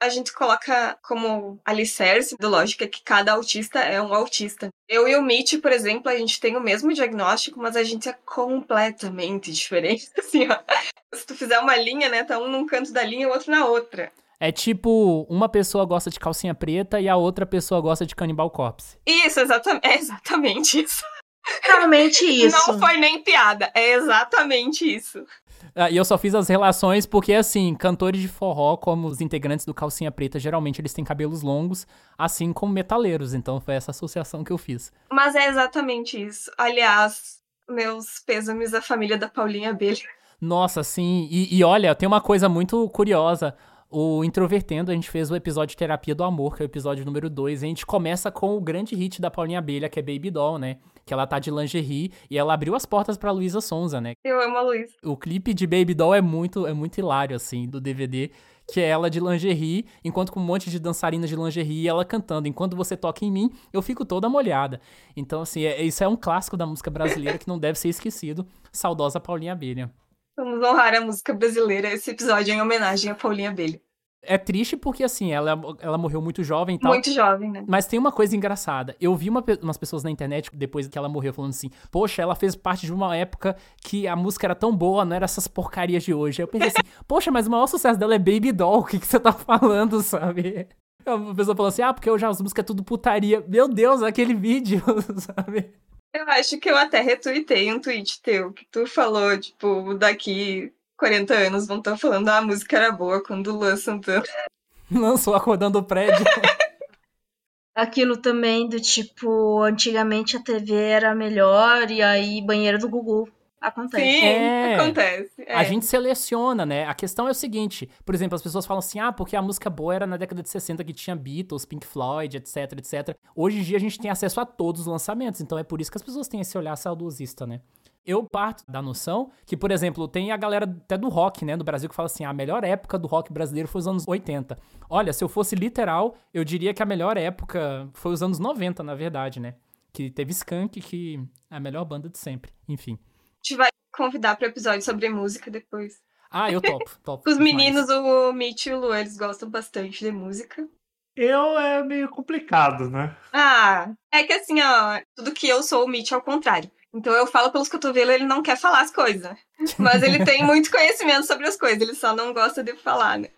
A gente coloca como alicerce do lógica que cada autista é um autista. Eu e o Mitch, por exemplo, a gente tem o mesmo diagnóstico, mas a gente é completamente diferente. Assim, ó. Se tu fizer uma linha, né, tá um num canto da linha e o outro na outra. É tipo, uma pessoa gosta de calcinha preta e a outra pessoa gosta de Cannibal Corpse. Isso, exatamente, é exatamente isso. Realmente isso. Não foi nem piada, é exatamente isso. Ah, e eu só fiz as relações porque, assim, cantores de forró, como os integrantes do Calcinha Preta, geralmente eles têm cabelos longos, assim como metaleiros. Então foi essa associação que eu fiz. Mas é exatamente isso. Aliás, meus pêsames à família da Paulinha Abelha. Nossa, sim. E, e olha, tem uma coisa muito curiosa. O Introvertendo, a gente fez o episódio Terapia do Amor, que é o episódio número 2, e a gente começa com o grande hit da Paulinha Abelha, que é Baby Doll, né? Que ela tá de lingerie e ela abriu as portas pra Luísa Sonza, né? Eu amo a Luísa. O clipe de Baby Doll é muito, é muito hilário, assim, do DVD, que é ela de lingerie, enquanto com um monte de dançarinas de lingerie e ela cantando. Enquanto você toca em mim, eu fico toda molhada. Então, assim, é, isso é um clássico da música brasileira que não deve ser esquecido. Saudosa Paulinha Abelha. Vamos honrar a música brasileira, esse episódio em homenagem a Paulinha Abelha. É triste porque, assim, ela, ela morreu muito jovem e tal. Muito jovem, né? Mas tem uma coisa engraçada. Eu vi uma, umas pessoas na internet, depois que ela morreu, falando assim: Poxa, ela fez parte de uma época que a música era tão boa, não era essas porcarias de hoje. Eu pensei assim: Poxa, mas o maior sucesso dela é Baby Doll. O que, que você tá falando, sabe? A pessoa falou assim: Ah, porque hoje as músicas é tudo putaria. Meu Deus, aquele vídeo, sabe? Eu acho que eu até retuitei um tweet teu que tu falou, tipo, daqui 40 anos vão estar falando ah, a música era boa quando o Luan Santana lançou Acordando o Prédio. Aquilo também do tipo, antigamente a TV era melhor e aí banheiro do Gugu. Acontece. Sim, É. acontece. É. A gente seleciona, né? A questão é o seguinte: por exemplo, as pessoas falam assim, ah, porque a música boa era na década de 60 que tinha Beatles, Pink Floyd, etc, etc. Hoje em dia a gente tem acesso a todos os lançamentos, então é por isso que as pessoas têm esse olhar saudosista, né? Eu parto da noção que, por exemplo, tem a galera até do rock, né, do Brasil, que fala assim: "Ah, a melhor época do rock brasileiro foi os anos 80. Olha, se eu fosse literal, eu diria que a melhor época foi os anos 90, na verdade, né? Que teve Skank, que é a melhor banda de sempre. Enfim. A gente vai convidar para episódio sobre música depois. Ah, eu topo, topo. Os demais. meninos, o Mitch e o Luan, eles gostam bastante de música. Eu é meio complicado, né? Ah, é que assim, ó, tudo que eu sou, o Mitch é o contrário. Então eu falo pelos cotovelos, ele não quer falar as coisas. Mas ele tem muito conhecimento sobre as coisas, ele só não gosta de falar, né?